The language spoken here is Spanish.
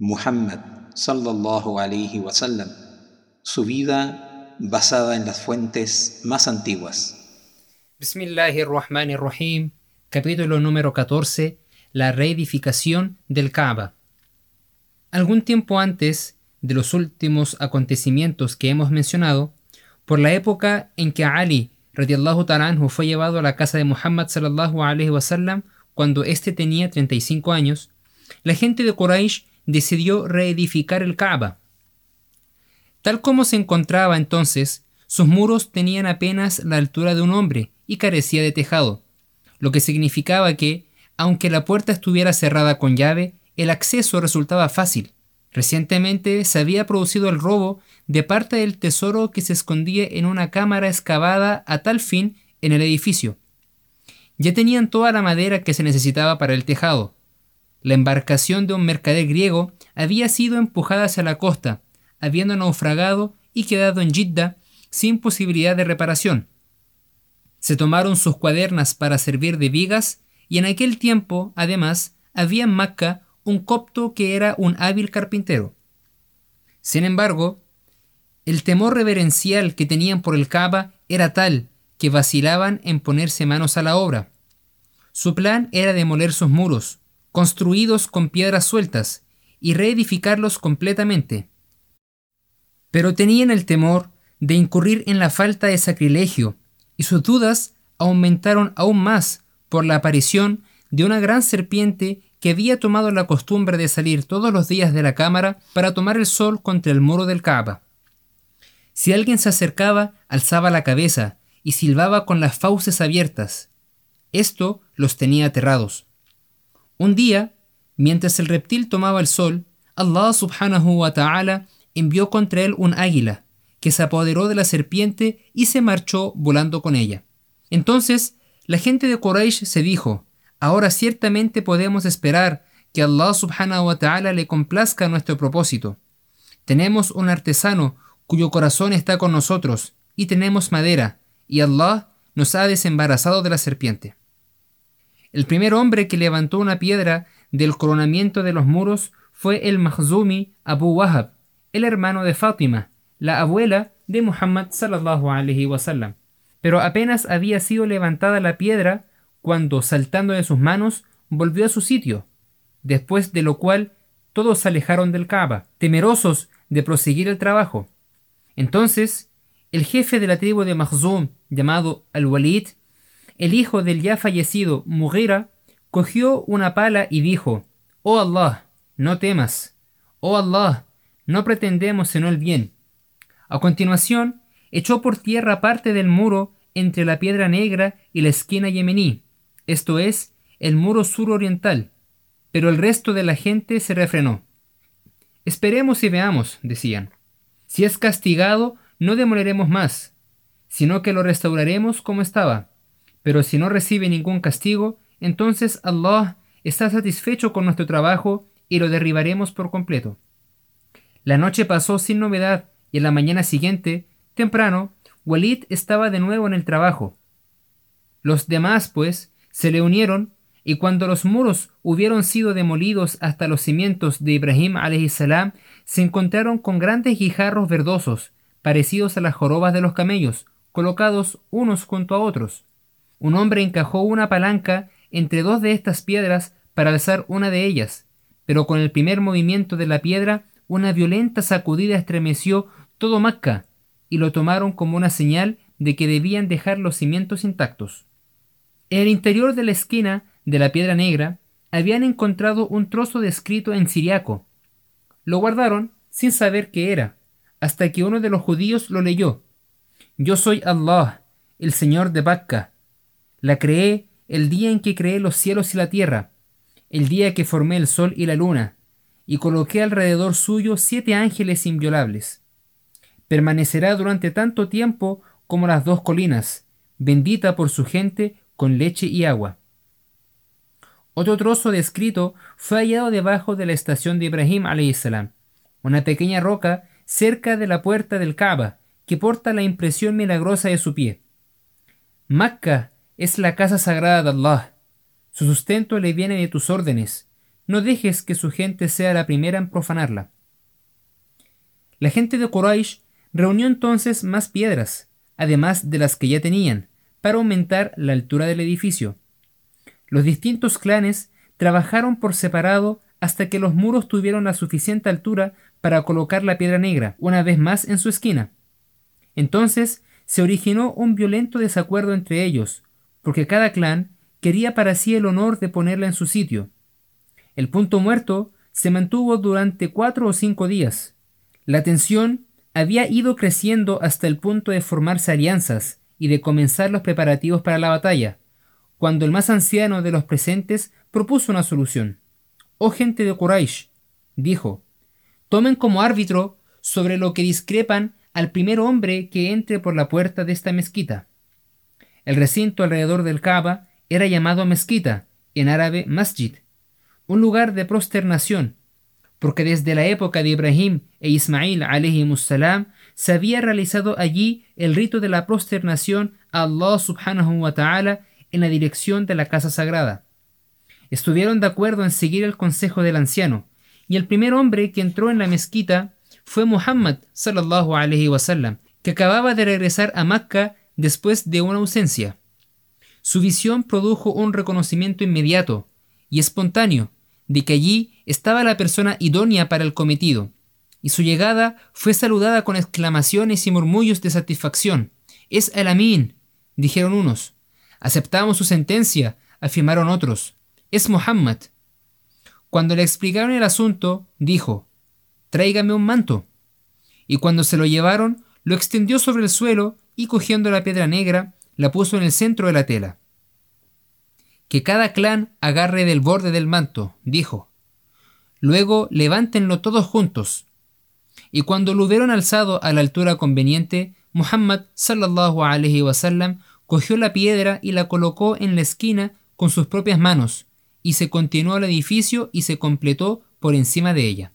Muhammad sallallahu alayhi wasallam, su vida basada en las fuentes más antiguas. Bismillahirrahmanirrahim, capítulo número 14, la reedificación del Kaaba. Algún tiempo antes de los últimos acontecimientos que hemos mencionado, por la época en que Ali radiallahu ta'ala fue llevado a la casa de Muhammad sallallahu alaihi wasallam cuando éste tenía 35 años, la gente de Quraysh decidió reedificar el Kaaba. Tal como se encontraba entonces, sus muros tenían apenas la altura de un hombre y carecía de tejado, lo que significaba que, aunque la puerta estuviera cerrada con llave, el acceso resultaba fácil. Recientemente se había producido el robo de parte del tesoro que se escondía en una cámara excavada a tal fin en el edificio. Ya tenían toda la madera que se necesitaba para el tejado. La embarcación de un mercader griego había sido empujada hacia la costa, habiendo naufragado y quedado en Jidda sin posibilidad de reparación. Se tomaron sus cuadernas para servir de vigas y en aquel tiempo, además, había en Macca un copto que era un hábil carpintero. Sin embargo, el temor reverencial que tenían por el Kaaba era tal que vacilaban en ponerse manos a la obra. Su plan era demoler sus muros, construidos con piedras sueltas, y reedificarlos completamente. Pero tenían el temor de incurrir en la falta de sacrilegio, y sus dudas aumentaron aún más por la aparición de una gran serpiente que había tomado la costumbre de salir todos los días de la cámara para tomar el sol contra el muro del Kaaba. Si alguien se acercaba, alzaba la cabeza y silbaba con las fauces abiertas. Esto los tenía aterrados. Un día, mientras el reptil tomaba el sol, Allah subhanahu wa ta'ala envió contra él un águila, que se apoderó de la serpiente y se marchó volando con ella. Entonces, la gente de Quraysh se dijo, ahora ciertamente podemos esperar que Allah subhanahu wa ta'ala le complazca nuestro propósito. Tenemos un artesano cuyo corazón está con nosotros, y tenemos madera, y Allah nos ha desembarazado de la serpiente. El primer hombre que levantó una piedra del coronamiento de los muros fue el Mahzumi Abu Wahab, el hermano de Fátima, la abuela de Muhammad sallallahu alaihi wasallam. Pero apenas había sido levantada la piedra cuando, saltando de sus manos, volvió a su sitio, después de lo cual todos se alejaron del Kaaba, temerosos de proseguir el trabajo. Entonces, el jefe de la tribu de Mahzum, llamado Al-Walid, el hijo del ya fallecido Mughira, cogió una pala y dijo, Oh Allah, no temas. Oh Allah, no pretendemos sino el bien. A continuación, echó por tierra parte del muro entre la piedra negra y la esquina yemení, esto es, el muro suroriental, pero el resto de la gente se refrenó. Esperemos y veamos, decían. Si es castigado, no demoleremos más, sino que lo restauraremos como estaba. Pero si no recibe ningún castigo, entonces Allah está satisfecho con nuestro trabajo y lo derribaremos por completo. La noche pasó sin novedad y en la mañana siguiente, temprano, Walid estaba de nuevo en el trabajo. Los demás, pues, se le unieron y cuando los muros hubieron sido demolidos hasta los cimientos de Ibrahim salam, se encontraron con grandes guijarros verdosos, parecidos a las jorobas de los camellos, colocados unos junto a otros. Un hombre encajó una palanca entre dos de estas piedras para alzar una de ellas, pero con el primer movimiento de la piedra una violenta sacudida estremeció todo Macca, y lo tomaron como una señal de que debían dejar los cimientos intactos. En el interior de la esquina de la piedra negra habían encontrado un trozo de escrito en siriaco. Lo guardaron sin saber qué era, hasta que uno de los judíos lo leyó. Yo soy Allah, el Señor de Bacca. La creé el día en que creé los cielos y la tierra, el día que formé el sol y la luna, y coloqué alrededor suyo siete ángeles inviolables. Permanecerá durante tanto tiempo como las dos colinas, bendita por su gente con leche y agua. Otro trozo de escrito fue hallado debajo de la estación de Ibrahim salam, una pequeña roca cerca de la puerta del Kaaba que porta la impresión milagrosa de su pie. Macca es la casa sagrada de Allah. Su sustento le viene de tus órdenes. no dejes que su gente sea la primera en profanarla. La gente de Quraysh reunió entonces más piedras, además de las que ya tenían, para aumentar la altura del edificio. Los distintos clanes trabajaron por separado hasta que los muros tuvieron la suficiente altura para colocar la piedra negra una vez más en su esquina. Entonces se originó un violento desacuerdo entre ellos, porque cada clan quería para sí el honor de ponerla en su sitio. El punto muerto se mantuvo durante cuatro o cinco días. La tensión había ido creciendo hasta el punto de formarse alianzas y de comenzar los preparativos para la batalla, cuando el más anciano de los presentes propuso una solución. Oh gente de Quraysh, dijo, tomen como árbitro sobre lo que discrepan al primer hombre que entre por la puerta de esta mezquita. El recinto alrededor del Kaaba era llamado mezquita, en árabe masjid, un lugar de prosternación, porque desde la época de Ibrahim e Ismail salam se había realizado allí el rito de la prosternación a Allah subhanahu wa ta'ala en la dirección de la casa sagrada. Estuvieron de acuerdo en seguir el consejo del anciano, y el primer hombre que entró en la mezquita fue Muhammad sallallahu alaihi wasallam, que acababa de regresar a Mecca después de una ausencia. Su visión produjo un reconocimiento inmediato y espontáneo de que allí estaba la persona idónea para el cometido, y su llegada fue saludada con exclamaciones y murmullos de satisfacción. Es el Amin, dijeron unos. Aceptamos su sentencia, afirmaron otros es Muhammad. Cuando le explicaron el asunto, dijo, tráigame un manto. Y cuando se lo llevaron, lo extendió sobre el suelo y cogiendo la piedra negra, la puso en el centro de la tela. Que cada clan agarre del borde del manto, dijo. Luego levántenlo todos juntos. Y cuando lo hubieron alzado a la altura conveniente, Muhammad sallallahu alaihi wasallam cogió la piedra y la colocó en la esquina con sus propias manos, y se continuó el edificio y se completó por encima de ella.